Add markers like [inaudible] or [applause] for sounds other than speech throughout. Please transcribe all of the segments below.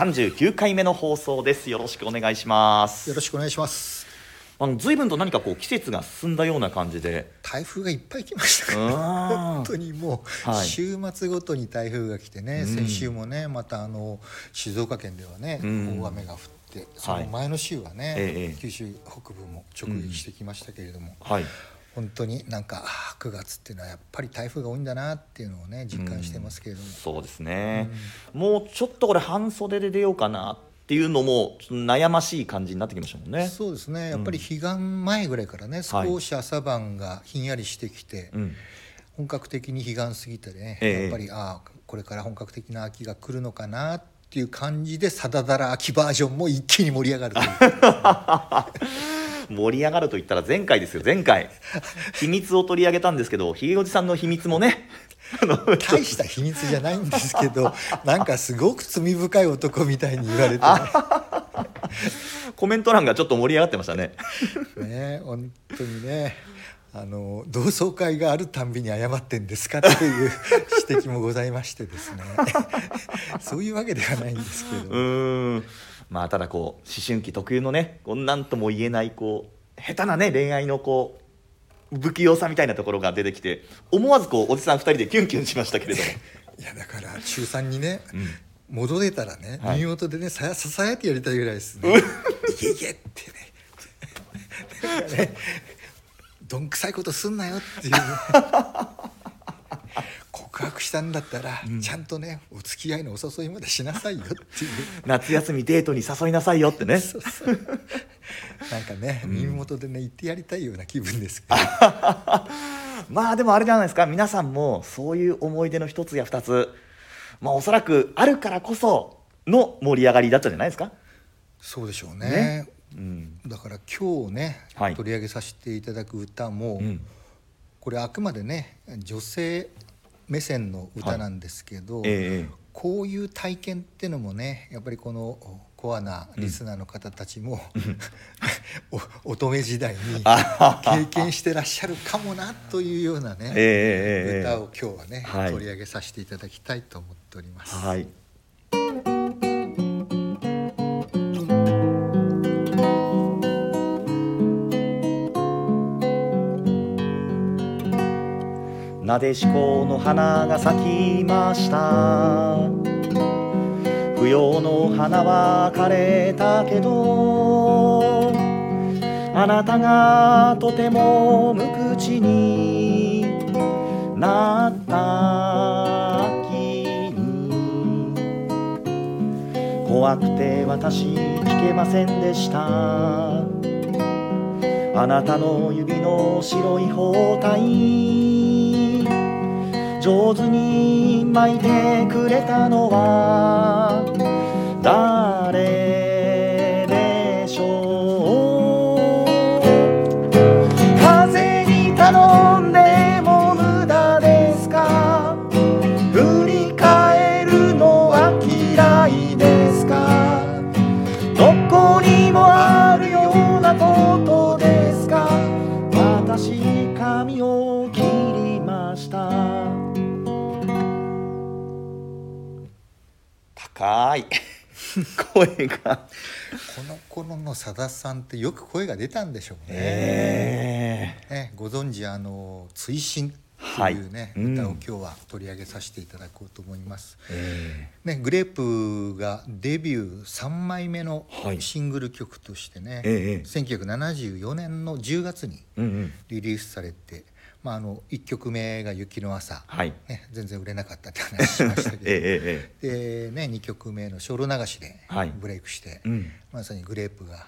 39回目の放送です。よろしくお願いします。よろしくお願いします。あの随分と何かこう季節が進んだような感じで。台風がいっぱい来ましたから。うん。本当にもう、はい。週末ごとに台風が来てね、うん。先週もねまたあの静岡県ではね、うん。大雨が降ってその前の週はね、ええ。九州北部も直撃してきましたけれども、はい本当になんかあー9月っていうのはやっぱり台風が多いんだなっていうのをね実感してますけれども、そうですね、もうちょっとこれ半袖で出ようかなっていうのも悩ましい感じになってきましたもんね。そうですね。やっぱり彼岸前ぐらいからね、はい。少し朝晩がひんやりしてきて、うん。本格的に彼岸過ぎてね、ええ。やっぱりああこれから本格的な秋が来るのかなっていう感じで「さだだら秋バージョン」も一気に盛り上がるという [laughs] 盛り上がると言ったら前回ですよ。前回。[laughs] 秘密を取り上げたんですけどひげおじさんの秘密もね [laughs] 大した秘密じゃないんですけど [laughs] なんかすごく罪深い男みたいに言われて。コメント欄がちょっと盛り上がってましたね。ねね本当にね。あの同窓会があるたんびに謝ってんですかっていう指摘もございましてですね。そういうわけではないんですけど。まあただこう思春期特有のねこうなんとも言えないこう下手なね恋愛のこう不器用さみたいなところが出てきて思わずこうおじさん2人でキュンキュンしましたけれども。[laughs] いやだから中3にね、ん。戻れたらねはい。耳元でねさやささやってやりたいぐらいです。ね「いけいけ」ってね。[laughs] ね。どんくさいことすんなよっていう。ね [laughs] 告白したんだったら、ちゃんとねお付き合いのお誘いまでしなさいよっていう。[laughs] 夏休みデートに誘いなさいよってね。[laughs] そうそう。なんかね、耳元でね言ってやりたいような気分ですけど。[laughs] まあでもあれじゃないですか。皆さんもそういう思い出の一つや二つ。まあおそらくあるからこその盛り上がりだったんじゃないですか。そうでしょうね。ね。うん。だから今日ね、はい。取り上げさせていただく歌も、うん。これあくまでね女性目線の歌なんですけど、ええこういう体験っていうのもねやっぱりこのコアなリスナーの方たちも、[laughs] お乙女時代に経験してらっしゃるかもなというようなね、ええええええ。歌を今日はね、はい。取り上げさせていただきたいと思っております。はいなでしこの花が咲きました。不要の花は枯れたけどあなたがとても無口になった秋に。怖くて私聞けませんでした。あなたの指の白い包帯。上手に巻いてくれたのは声が。この頃のさださんってよく声が出たんでしょうね。えね、ご存知あの「追伸」というね、はい。うん歌を今日は取り上げさせていただこうと思います。えね、グレープがデビュー3枚目のはい。シングル曲としてね、ええ1974年の10月にうんうん。リリースされて、まあ、あの1曲目が「雪の朝」はい。ね、全然売れなかったって話しましたけど、[laughs] えええでね、2曲目の「精霊流し」ではい。ブレイクして、えうん。まさにグレープが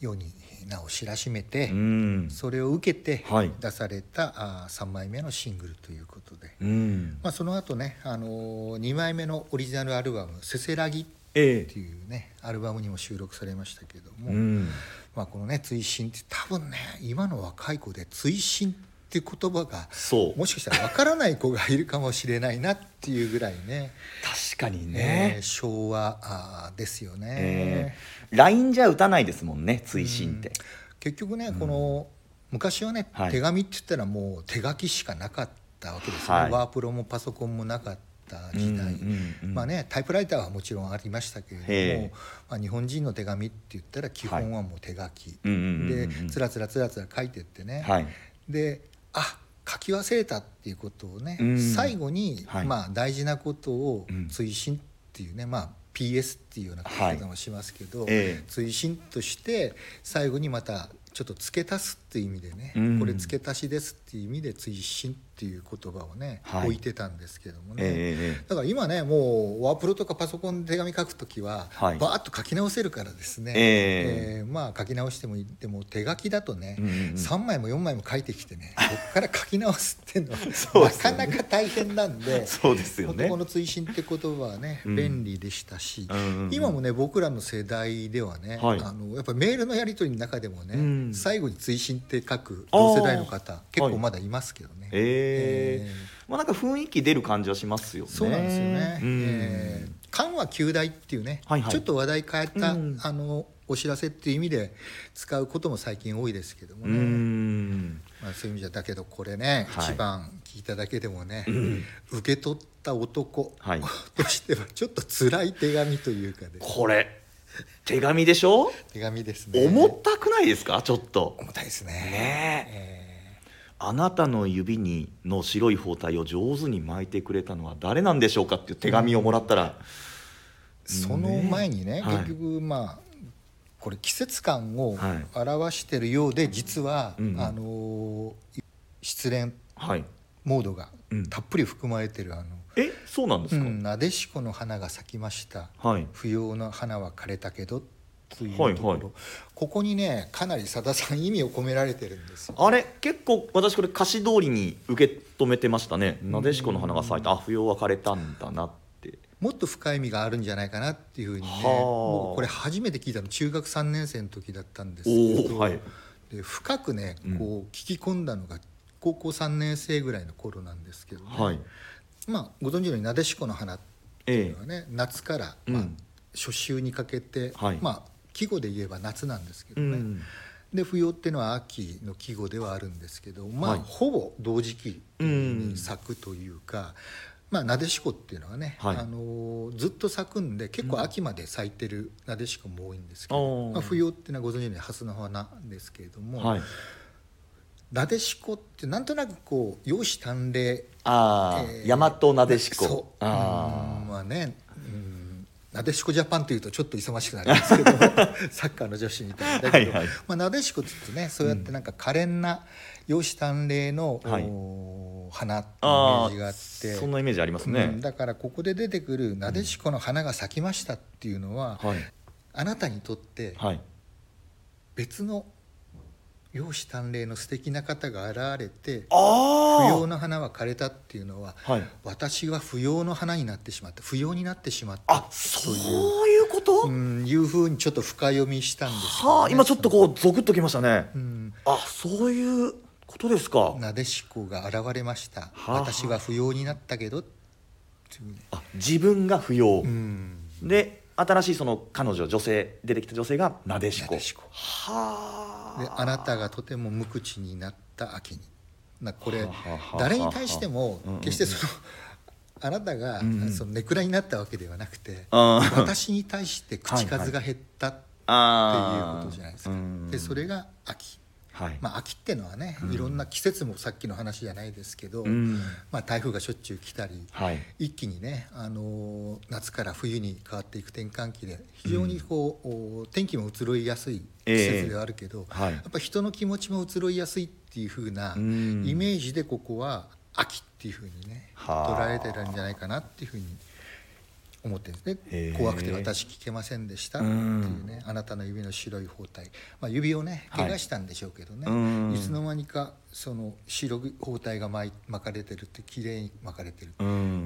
世に名を知らしめて、うん。それを受けてはい。出された、あ3枚目のシングルということで、うん。まあ、その後ね、あの2枚目のオリジナルアルバム「せせらぎ」っえ。ていうねアルバムにも収録されましたけども、まあ、このね追伸って多分ね今の若い子で追伸って言葉がそう。もしかしたらわからない子がいるかもしれないなっていうぐらいね。確かにえねー、昭和あーですよね。ええ LINE じゃ打たないですもんね追伸って。結局ね、この昔はね、はい。手紙って言ったらもう手書きしかなかったわけですよね、はい。ワープロもパソコンもなかった時代、うんうんうんまあねタイプライターはもちろんありましたけれども、まあ、日本人の手紙って言ったら基本はもう手書き、うんうんうんうん。でつらつらつらつら書いてってね、はい。であ書き忘れたっていうことをね、うん。最後に、はい。まあ、大事なことをうん。追伸っていうね、まあ PS っていうような書き方もしますけど、ええ。追伸として最後にまたちょっと付け足すっていう意味でね、うん。これ付け足しですっていう意味で追伸っていう言葉をね、はい。置いてたんですけどもね、ええだから今ねもうワープロとかパソコンで手紙書くときは、はい。バーッと書き直せるからですね、ええ。えーまあ書き直してもいい。でも手書きだとね、うんうんうん。3枚も4枚も書いてきてね [laughs] こっから書き直すっていうのはなかなか大変なんでそうですよね。この追伸って言葉はね、うん。便利でしたし、うんうんうん今もね僕らの世代ではね、はい。あのやっぱメールのやり取りの中でもね、うん。最後に追伸って書く同世代の方結構まだいますけどね。えええ。まあなんか雰囲気出る感じはしますよね。そうなんですよね。うん。えー緩和旧大っていうね、はいはい。ちょっと話題変えた、うん。あのお知らせっていう意味で使うことも最近多いですけどもうね。ん。まあ、そういう意味じゃだけどこれね、はい。一番聞いただけでもね、ん。受け取った男、はい。[laughs] としてはちょっと辛い手紙というかね。これ手紙でしょ？手紙ですね。重たくないですか？ちょっと。重たいですね。ねえ。あなたの指にの白い包帯を上手に巻いてくれたのは誰なんでしょうかっていう手紙をもらったら、ーその前にねはい。結局まあこれ季節感をはい。表してるようで実は、うんうん。あのー失恋はい。モードがうん。たっぷり含まれてるあのえそうなんですか、うんなでしこの花が咲きました。はい。不要な花は枯れたけどというところ、はいはい。ここにねかなりさださん意味を込められてるんですよ。あれ？結構私これ歌詞通りに受け止めてましたね「なでしこの花が咲いた。あ不要は枯れたんだな」ってもっと深い意味があるんじゃないかなっていうふうにねこれ初めて聞いたの中学3年生の時だったんですおけど、おはい。で深くねうん。こう聞き込んだのが高校3年生ぐらいの頃なんですけどね、はい。まあ、ご存知のようになでしこの花っていうえのはね、夏から、うん。まあ、初秋にかけて、はい。まあ季語で言えば夏なんですけえどね、うん。で冬っていうのは秋の季語ではあるんですけどまあ、はい。ほぼ同時期うん。に咲くというか、まあ、なでしこっていうのはね、はい。あのずっと咲くんで結構秋まで咲いてるなでしこも多いんですけど、おーまあ、冬っていうのはご存知のように蓮の花ですけれども、はい。なでしこってなんとなくこう容姿端麗ああ、えー大和なでしこ。そう。あうんまあねうんなでしこジャパンというとちょっと勇ましくなりますけど [laughs] サッカーの女子みたいなだけど、はいはい。まあ、なでしこって言うとねそうやってなんか可憐な容姿端麗の、はい。お花っていうイメあージがあっあてそんなイメージありますね、うんだからここで出てくる「なでしこの花が咲きました」っていうのは、はい。あなたにとってはい。別の容姿端麗の素敵な方が現れて不あ要な花は枯れたっていうのはあはい。私は不要の花になってしまった。不要になってしまったあそうということ、うんいうふうにちょっと深読みしたんですね、はあ今ちょっとこうゾクッときましたね、うん。あそういうことですか？なでしこが現れました、はあ。私は不要になったけど。あ自分が不要、うん。で新しいその彼女女性出てきた女性がなでしこ。なでしこ。はあ。であなたがとても無口になった秋に。なこれはあはあ誰に対してもうんうん決してそのあなたがうんうん。そのネクラになったわけではなくてあー。私に対して口数が減ったっていうあことじゃないですか。うんでそれが秋はい、まあ秋ってのはねうん。いろんな季節もさっきの話じゃないですけどうん。まあ台風がしょっちゅう来たりはい。一気にね、あのー夏から冬に変わっていく転換期で非常にこう、お天気も移ろいやすい季節ではあるけど、はい。やっぱ人の気持ちも移ろいやすいっていう風なうん。イメージでここは秋っていう風にねはあ。捉えてるんじゃないかなっていう風に思ってるんですね。怖くて私聞けませんでしたっていうねあなたの指の白い包帯、まあ、指をね怪我したんでしょうけどね、はい、いつの間にかその白い包帯が巻かれてるって綺麗に巻かれてる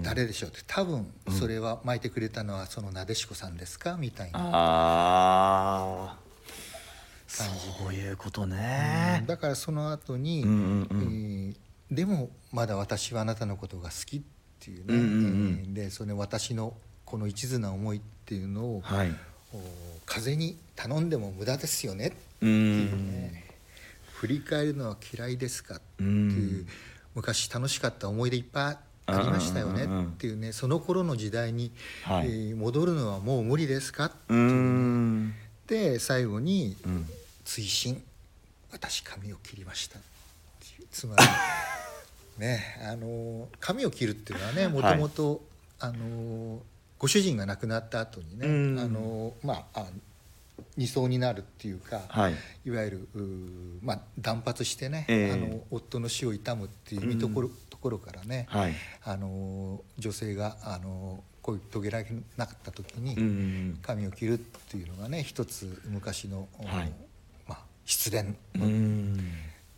誰でしょうって。多分それは巻いてくれたのはそのなでしこさんですか？みたいな。あそういうことね、だからその後に、うんうんうん、えー、でもまだ私はあなたのことが好きっていうね、うんうんうん、でそれ私のこの一途な思いっていうのを、はい、風に頼んでも無駄ですよねっていうね。振り返るのは嫌いですかっていう昔楽しかった思い出いっぱいありましたよねっていうねその頃の時代に、はい、えー、戻るのはもう無理ですかっていうで最後に「追伸私髪を切りました」つまり [laughs] ねあの髪を切るっていうのはねもともとあのご主人が亡くなった後にね、うん、あのまあ二層になるっていうか、はい、いわゆるまあ、断髪してね、えー、あの夫の死を悼むっていうところうん、ところからね、はい、あの女性があの恋遂げられなかった時に髪を切るっていうのがね一つ昔の、はい、まあ、失恋の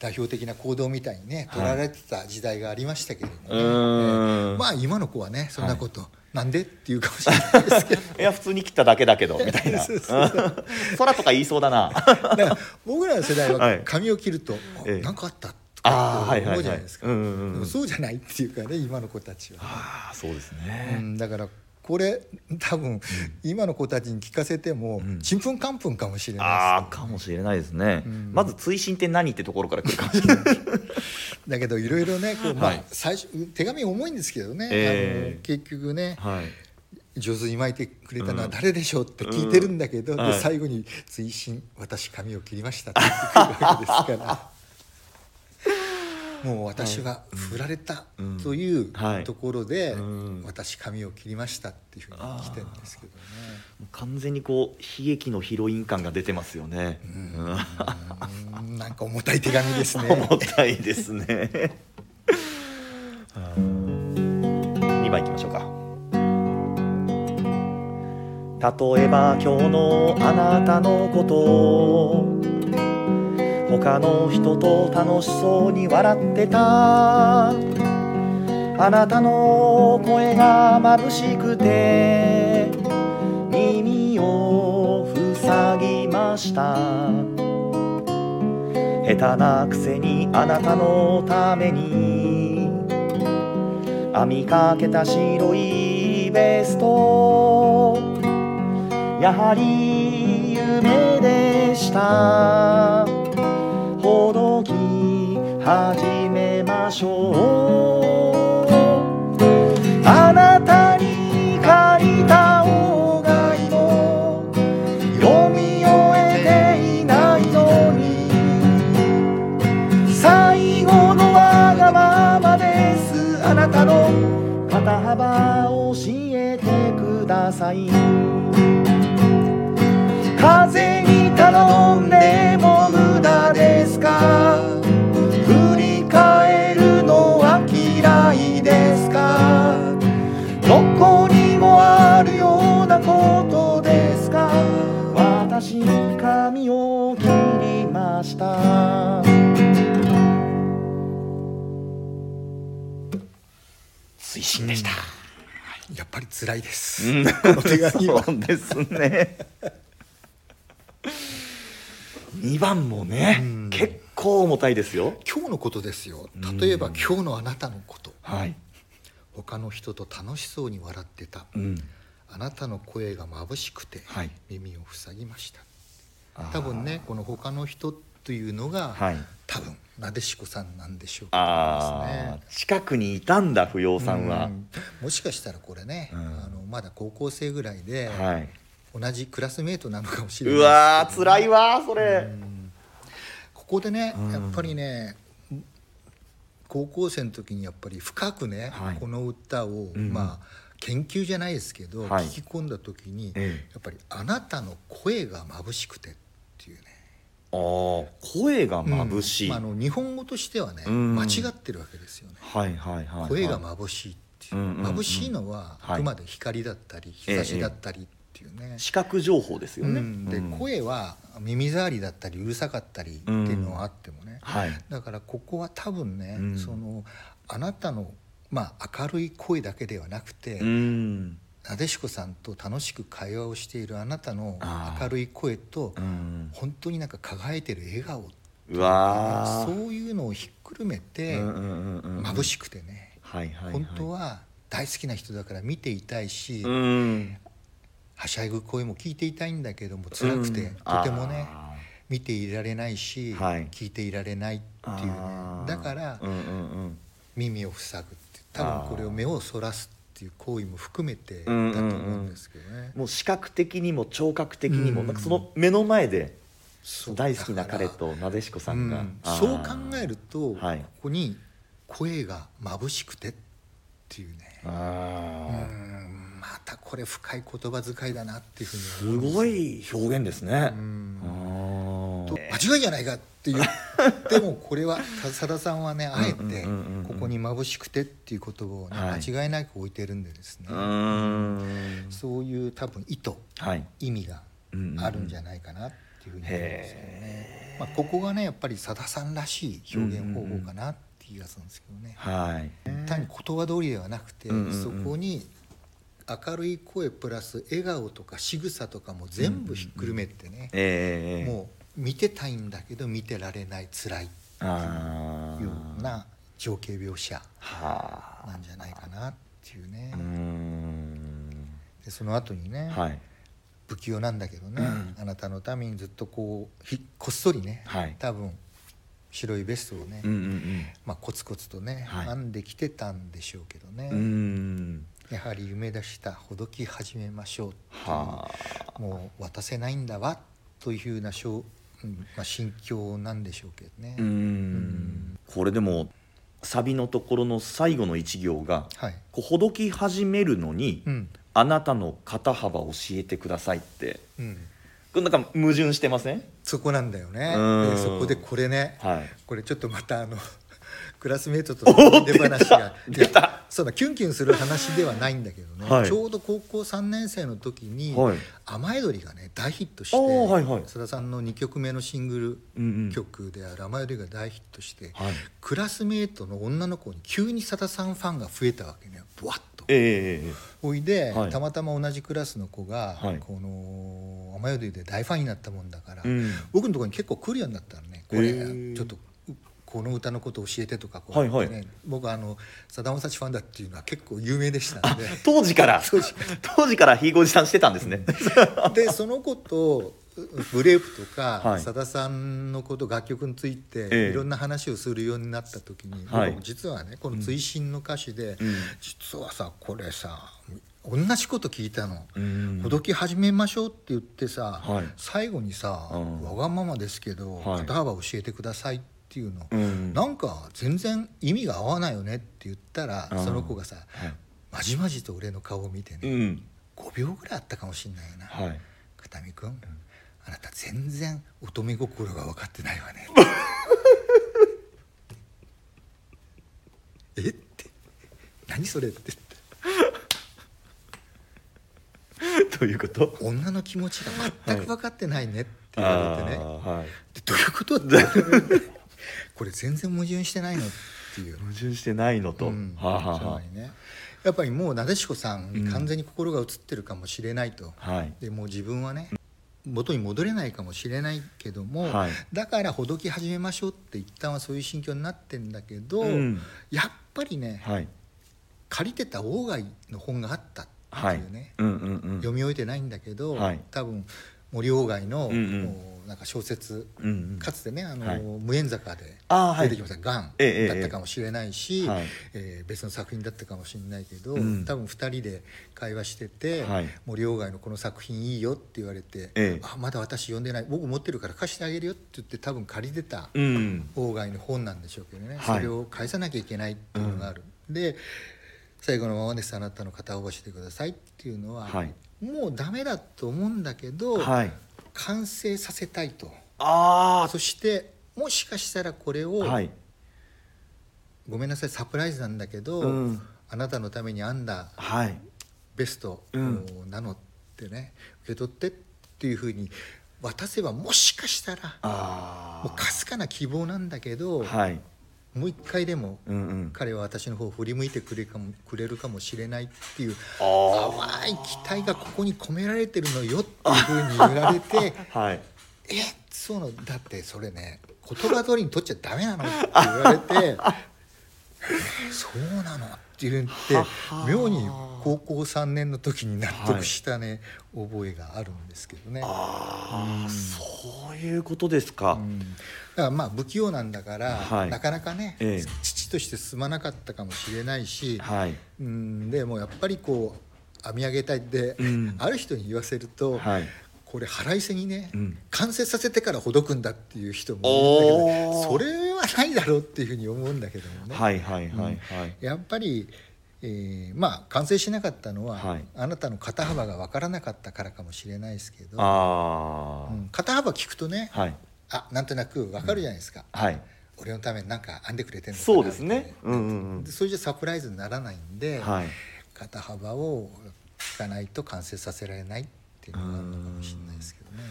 代表的な行動みたいにね取られてた時代がありましたけれどもね、えー、まあ今の子はねそんなこと、なんで？っていうかもしれないですけど。[laughs] いや普通に切っただけだけどみたいな。[laughs] 空とか言いそうだな。だから僕らの世代は髪を切ると何、はい、かあったとか思うじゃないですか。そうじゃないっていうかね今の子たちは、ね、あそうですね、うん、だからこれ多分、今の子たちに聞かせてもちんぷんかんぷんかもしれない、ね、ああかもしれないですね、うん、まず追伸って何ってところから来るかもしれない。[laughs] だけどいろいろねこう、まあ、最初手紙重いんですけどね、えー、結局ね、はい、上手に巻いてくれたのは誰でしょうって聞いてるんだけど、うん。うん、で最後に「追伸私髪を切りました」って言ってくるわけですから。もう私は振られたというところで、私髪を切りましたっていうふうに来てるんですけどね。完全にこう悲劇のヒロイン感が出てますよね。うん。[laughs] なんか重たい手紙ですね。重たいですね。[laughs] 2番いきましょうか。例えば今日のあなたのこと他の人と楽しそうに笑ってた。あなたの声が眩しくて耳を塞ぎました。下手なくせにあなたのために編みかけた白いベスト。やはり夢でした。始めましょう。あなたに借りた方がいも。読み終えていないのに。最後のわがままです。あなたの肩幅教えてください風に頼ん辛いです、うん、この手紙は。そうですね2番もね、うん、結構重たいですよ。今日のことですよ。例えば、今日のあなたのこと、はい、他の人と楽しそうに笑ってた、うん、あなたの声が眩しくて耳を塞ぎました、はい、多分ねこの他の人というのが、はい、多分なでしこさんなんでしょうか、ね、近くにいたんだ不要さんは、もしかしたらこれね、あのまだ高校生ぐらいで、はい、同じクラスメートなのかもしれない、うわー辛いわそれ、ここでねやっぱりね高校生の時にやっぱり深くね、はい、この歌を、うん、まあ研究じゃないですけど、はい、聞き込んだ時に、ええ、やっぱり「あなたの声が眩しくて」っていうねあ声が眩しい、うん。まあ、あの日本語としてはね、うん、間違ってるわけですよね。はいはいはい、はい、声が眩しいっていですよ、うんうんうん。眩しいのははい。あくまで光だったり日差しだったりっていうね、視覚情報ですよね、うん。で、うん。声は耳障りだったりうるさかったりっていうのはあってもね、はい。だからここは多分ね、うん。そのあなたの、まあ、明るい声だけではなくて、うんなでしこさんと楽しく会話をしているあなたの明るい声とうん。本当になんか輝いてる笑顔。うわー。そういうのをひっくるめてうんうんうんうん眩しくてね。はいはいはい。本当は大好きな人だから見ていたいしうん。はしゃぐ声も聞いていたいんだけども辛くてうん。とてもねあ見ていられないしはい。聞いていられないっていうね。だからうんうんうん。耳を塞ぐって多分これを目をそらすっていう行為も含めてだとうんうん。うん思うんですけどね。もう視覚的にも聴覚的にも、うん。なんかその目の前で大好きな彼となでしこさんが、うん。そう考えると、はい。ここに声が眩しくてっていうね。うあん。またこれ深い言葉遣いだなっていうふーうに思す。ごい表現ですね。う、んと間違いじゃないかって言ってもこれはさださんはねあえてここに眩しくてっていう言葉をね、はい。間違いなく置いてるんでですね、そういう多分意図はい。意味があるんじゃないかなっていうふうに思うんですよね。まあ、ここがねやっぱりさださんらしい表現方法かなっていう気がするんですけどね。はい。単に言葉通りではなくて、そこに明るい声プラス笑顔とか仕草とかも全部ひっくるめてね、ええもう見てたいんだけど見てられない辛いあいうよーうな情景描写はなんじゃないかなっていうね。でその後にね、はい。不器用なんだけどね、うん。あなたのためにずっとこうひこっそりね、はい。多分白いベストをね、うんうんまあ、コツコツとね、はい。編んできてたんでしょうけどね、やはり夢出したほどき始めましょううはもう渡せないんだわというふうなまあ、心境なんでしょうけどね。これでもサビのところの最後の一行がはい、こうほどき始めるのに、うん。あなたの肩幅教えてくださいって。うん、これなんか矛盾してません？そこなんだよね。そこでこれね、はい。これちょっとまたあの [laughs] クラスメートとの出話が出たそうだキュンキュンする話ではないんだけどね、はい。ちょうど高校3年生の時にはい「雨宿り」がね大ヒットしてはいはい。須田さんの2曲目のシングうんうん。ル曲である「雨宿り」が大ヒットして、はい。クラスメートの女の子に急に佐田さんファンが増えたわけね。ブワッと。ええおいで、はい。たまたま同じクラスの子が、はい。この雨宿りで大ファンになったもんだから、うん。僕のところに結構来るようになったのね。これちょっとうこの歌のこと教えてとかこうはいはい。ね僕あのさだまさしファンだっていうのは結構有名でしたんで。当時から？[laughs] 当時。からひいごじさんしてたんですね、[laughs] でその子とグレープとかはい。さだ、さんのこと楽曲について、ええ。いろんな話をするようになった時に、はい。僕実はねこの追伸の歌詞で、うん。実はさこれさ同じこと聞いたの。うん。ほどき始めましょうって言ってさ、はい。最後にさ、うん。わがままですけど、はい。肩幅教えてくださいっていうの、うん。なんか全然意味が合わないよねって言ったら、うんその子がさ、はい。まじまじと俺の顔を見てね、うん。5秒ぐらいあったかもしんないよな、はい。片見君、あなた全然乙女心が分かってないわね。[laughs] えって。何それって。言ってということ？女の気持ちが全く分かってないねって言われてね、あーはい。でどういうことってこれ全然矛盾してないのっていう。矛盾してないのと、うん。はあ、はあね。やっぱりもうなでしこさんうん。に完全に心が移ってるかもしれないと、あ、はい。でもう自分はね元に戻れないかもしれないけども、はい。だからほどき始めましょうって一旦はそういう心境になってんだけど、うん。やっぱりね、はい。借りてた鴎外の本があったってはいいうね、うんうんうん。読み終えてないんだけど、はい。多分森鴎外の、うんうんなんか小説、うんうん。かつてねあの、はい。無縁坂で出てきました「がん」ええええだったかもしれないし、はい。えー別の作品だったかもしれないけど、うん。多分2人で会話してて、はい。森鴎外のこの作品いいよって言われて「ええ。あまだ私読んでない。僕持ってるから貸してあげるよ」って言って多分借りてたうん。鴎外の本なんでしょうけどね、はい。それを返さなきゃいけないっていうのがある。で最後のままですあなたの肩を押してくださいっていうのは、はい。もうダメだと思うんだけど、はい完成させたいと。あそしてもしかしたらこれを、あはい。ごめんなさいサプライズなんだけど、うん。あなたのために編んだはい。ベストうん。なのってね、受け取ってっていうふうに渡せばもしかしたらあもうかすかな希望なんだけど、あはいもう一回でもうんうん。彼は私の方を振り向いてくれかもくれるかもしれないっていうあ淡い期待がここに込められてるのよっていうふうに言われてあ [laughs] はい。えそうなのだってそれね言葉通りに取っちゃダメなのって言われて [laughs] そうなのって言ってはは。妙に高校3年の時に納得したね、覚えがあるんですけどね。ああそういうことですか、うんだからまあ不器用なんだから、はい。なかなかね、ええ。父として進まなかったかもしれないし、はい。うんでもやっぱりこう編み上げたいで、うん。ある人に言わせると、はい。これ腹いせにね、うん。完成させてからほどくんだっていう人もいるんだけどそれはないだろうっていうふうに思うんだけどもね、はいはいはいはい、やっぱり、えーまあ完成しなかったのは、はい。あなたの肩幅が分からなかったからかもしれないですけど、うん肩幅聞くとね、はいあなんとなく分かるじゃないですか、はい。俺のために何か編んでくれてんのかなそうですね。うんうんうん。でそれじゃサプライズにならないんで、はい。肩幅を聞かないと完成させられないっていうのがあるのかもしれないですけどね。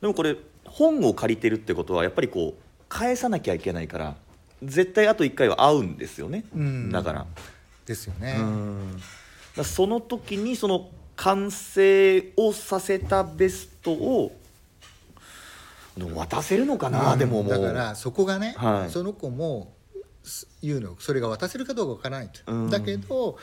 でもこれ本を借りてるってことはやっぱりこう返さなきゃいけないから絶対あと1回は会うんですよね、うん。だから,、ですよね。うん。だからその時にその完成をさせたベストをでも渡せるのかな、うん。でももう。だからそこがね、はい。その子もす言うのそれが渡せるかどうかわからないと、うん。だけど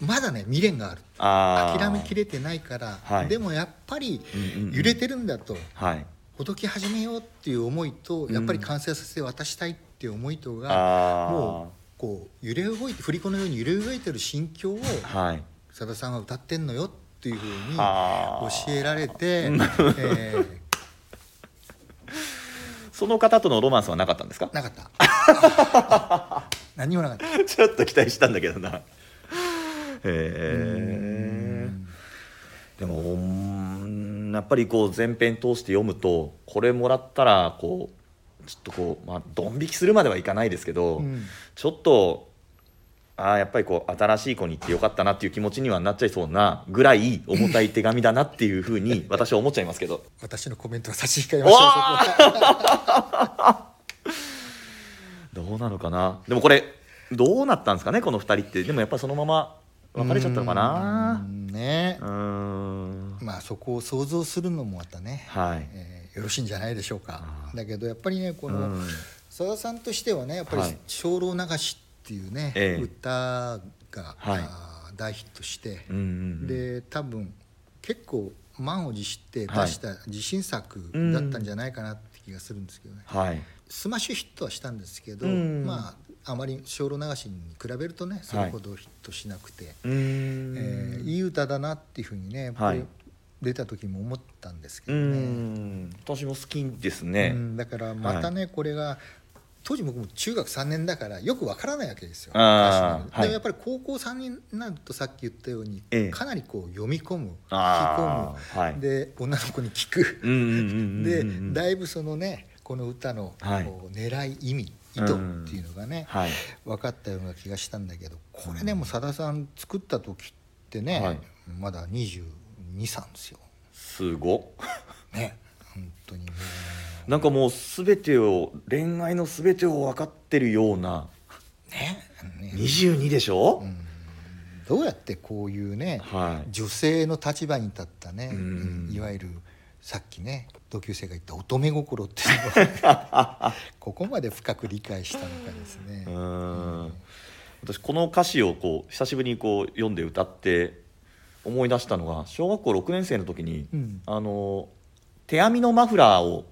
まだね未練がある。諦めきれてないから、はい。でもやっぱりうんうんうん。揺れてるんだと、はい。ほどき始めようっていう思いと、やっぱり完成させて渡したいっていう思いとが、ああもうこう揺れ動いて振り子のように揺れ動いてる心境をはい。さださんは歌ってんのよっていうふうに教えられて、[laughs] えーその方とのロマンスはなかったんですか？なかった。[laughs] 何もなかった。ちょっと期待したんだけどな。へえでもうんやっぱりこう前編通して読むとこれもらったらこうちょっとこうまあドン引きするまではいかないですけど、うん。ちょっとあーやっぱりこう新しい子に行ってよかったなっていう気持ちにはなっちゃいそうなぐらい重たい手紙だなっていうふうに私は思っちゃいますけど。私のコメントは差し控えましょう。どうなのかなでもこれどうなったんですかねこの2人って。でもやっぱそのまま別れちゃったのかな。うんね。うーん。まあそこを想像するのもまたね、はい。えーよろしいんじゃないでしょうか。だけどやっぱりねこのうん。さださんとしてはねやっぱりはい「精霊流し」っていうね、ええ。歌が、はい。大ヒットして、うんうんうん。で多分結構満を持して出した自信作だったんじゃないかなって気がするんですけどね、はい。スマッシュヒットはしたんですけど、うん。まああまり精霊流しに比べるとねそれほどヒットしなくて、うーん。えーいい歌だなっていうふうにねはい。出た時も思ったんですけうどね、ん。私も好きですね、うん。だからまたね、これが当時僕も中学3年だからよくわからないわけですよ。でもやっぱり高校3年になるとさっき言ったように、ええ。かなりこう読み込む聞きあ込む、ーはい。で女の子に聞く、うんうんうんうんうんでだいぶそのねこの歌のはい。こう狙い意味意図っていうのがね、はい。分かったような気がしたんだけどこれでもさださん作った時ってね、はい。まだ223ですよ。すごね本当にもうなんかもう全てを恋愛の全てを分かってるようなね。ね22でしょ、うん。どうやってこういうね、はい。女性の立場に立ったね、うん。いわゆるさっきね同級生が言った乙女心っていうのを [laughs] ここまで深く理解したのかですね。うーん。私この歌詞をこう久しぶりにこう読んで歌って思い出したのが小学校6年生の時に、うん。あの手編みのマフラーを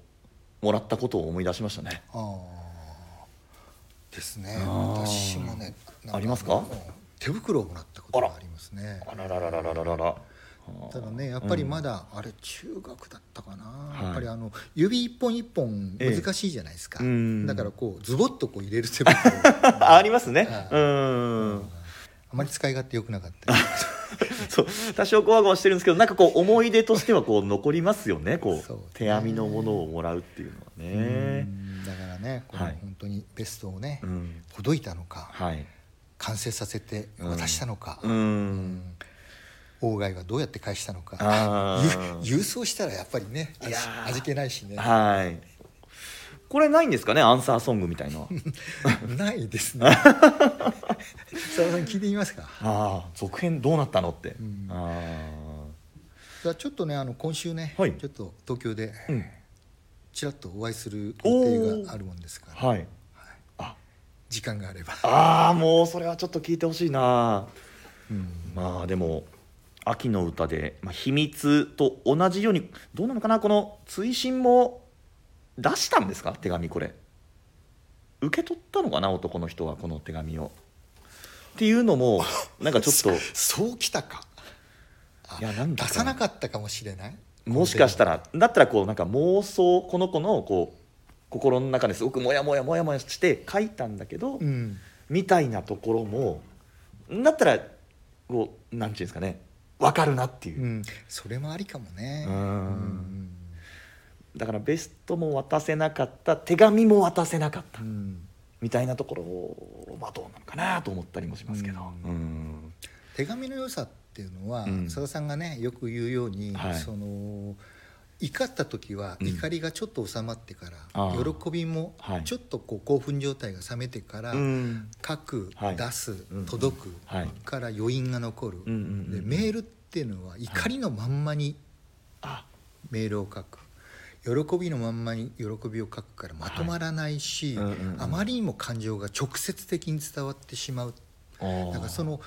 もらったことを思い出しましたね。あですね。私もねありますか？手袋をもらったことがありますね。あららららららら。ただねやっぱりまだ、うん、あれ中学だったかな、はい、やっぱりあの指一本一本難しいじゃないですか、ええ、だからこうズボッとこう入れる手袋。[laughs] ありますね。うん。あまり使い勝手良くなかった。[laughs] [laughs] そう多少ゴワゴワしてるんですけどなんかこう思い出としてはこう残りますよねこう手編みのものをもらうっていうのはうね。ん。だからねこのはい。本当にベストをね、うん。ほどいたのかはい。完成させて渡したのか、うん。鴎外はどうやって返したのか [laughs] 郵送したらやっぱりね味気ないしね。はいこれないんですかね？アンサーソングみたいな。[laughs] ないですね。[laughs] さださん聞いてみますか？ああ続編どうなったのって、ん。あじゃあちょっとねあの今週ね、はい。ちょっと東京であうん。ちらっとお会いする予定があるもんですから、はい。あ時間があれば、あーもうそれはちょっと聞いてほしいな。うん。まあでも秋の歌で「まあ、秘密」と同じようにどうなのかな？この追伸も出したんですか？手紙これ。受け取ったのかな？男の人はこの手紙を。っていうのも [laughs] なんかちょっと。そうきたか。あいやなん出さなかったかもしれない？もしかしたら。だったらこうなんか妄想この子のこう心の中ですごくモヤモヤモヤモヤして書いたんだけど、うん。みたいなところもだったらこうなんていうんですかね。分かるなっていう、うん、それもありかもね。うんうんだからベストも渡せなかった手紙も渡せなかった。うん。みたいなところを、まあ、どうなのかなと思ったりもしますけど、うん。うん。手紙の良さっていうのはうん。さだ、さんがねよく言うように、はい。その怒った時はうん。怒りがちょっと収まってから、あー喜びもはい。ちょっとこう興奮状態が冷めてから、うん。書く、はい。出す、うん届く、はい。から余韻が残る、うんうんうん。でメールっていうのは怒りのまんまにあ。メールを書く喜びのまんまに喜びを書くからまとまらないし、はいうんうんうん。あまりにも感情が直接的に伝わってしまうだからその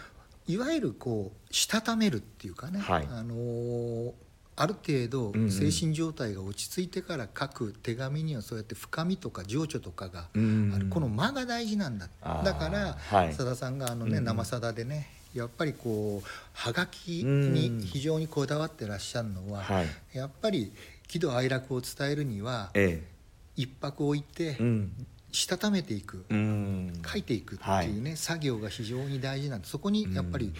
いわゆるこうしたためるっていうかね、はい。あのーある程度精神状態が落ち着いてから書く手紙にはそうやって深みとか情緒とかがうんあるこの間が大事なんだ。だからはい。さださんがあのね生さだでねやっぱりこうはがきうんに非常にこだわってらっしゃるのははい。やっぱり喜怒哀楽を伝えるにはえ一泊置いてえうん。したためていくうん。書いていくっていうね、作業が非常に大事なんでそこにやっぱり、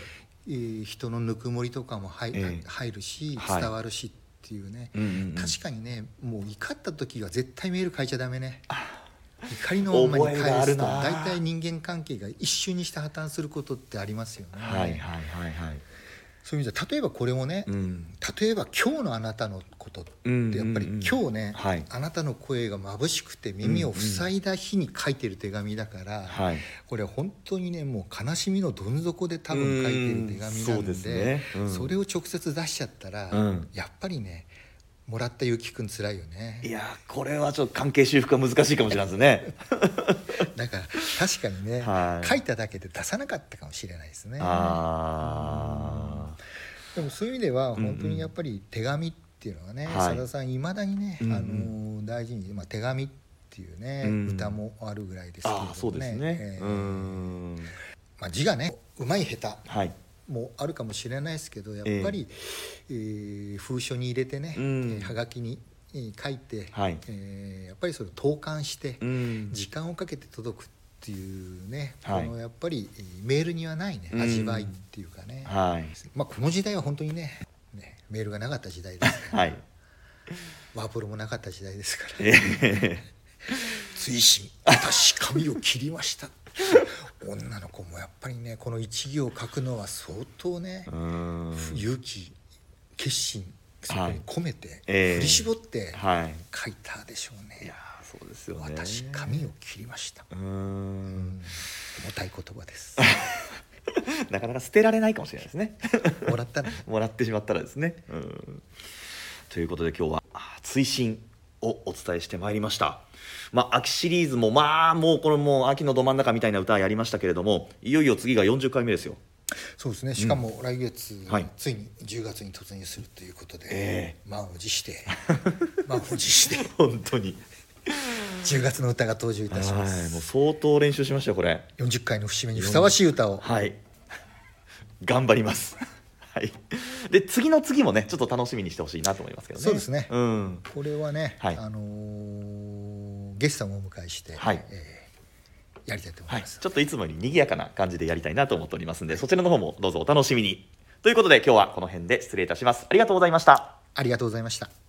えー人のぬくもりとかも入,、ええ。入るしはい。伝わるしっていうね、うんうんうん。確かにねもう怒った時は絶対メール書いちゃダメね。怒りのままに返すと大体人間関係が一瞬にして破綻することってありますよね、はいはいはいはいそういう意味では例えばこれもね、うん。例えば今日のあなたのことってやっぱりうんうんうん今日ね、はい。あなたの声が眩しくて耳を塞いだ日に書いてる手紙だから、はい。これ本当にねもう悲しみのどん底で多分書いてる手紙なんでうんそうですね。うん。それを直接出しちゃったら、うん。やっぱりねもらったゆきくん辛いよね。いやーこれはちょっと関係修復が難しいかもしれないですね。[laughs] だから確かにね、はい。書いただけで出さなかったかもしれないですね。あでもそういう意味ではんうん。本当にやっぱり手紙っていうのはねはい。さだ、さんいまだにね、うんうん。あの大事に、まあ、手紙っていうね、うん歌もあるぐらいですけれどもね。ね。えーうん。まあ、字がねうまい下手はい。もあるかもしれないですけどやっぱり、えー封書に入れてね、うん。えーはがきに、えー書いて、はい。えーやっぱりそれを投函して、うん。時間をかけて届くっていうね、はい。このやっぱりえーメールにはないねうん。味わいっていうかね、はい。まあ、この時代は本当にねねメールがなかった時代ですから、[laughs] はい。ワープロもなかった時代ですから。ええ追伸私髪を切りました。女の子もやっぱりねこの一行を書くのは相当ね、うん。勇気決心そこに込めて、ええ。振り絞ってはい。書いたでしょうね、いやーそうですよね。私髪を切りました、ううん。重たい言葉です。[laughs] なかなか捨てられないかもしれないですね。もらったらね [laughs] もらってしまったらですね。うん。ということで今日はあ追伸をお伝えしてまいりました。まあ、秋シリーズもまあもうこれもう秋のど真ん中みたいな歌やりましたけれどもいよいよ次が40回目ですよ。そうですね。しかも来月、はい。ついに10月に突入するということで、え。満を持して。[laughs] 満を持して。本当に10月の歌が登場いたしまはいすもう相当練習しましたよこれ。40回の節目にふさわしい歌を。はい。頑張ります。はい。で次の次もねちょっと楽しみにしてほしいなと思いますけどね。そうですね。うん。これはね、はい。あのーゲストもお迎えして、はい。えーやりたいと思はいいます、ちょっといつもより賑やかな感じでやりたいなと思っておりますんでそちらの方もどうぞお楽しみに。ということで今日はこの辺で失礼いたします。ありがとうございました。ありがとうございました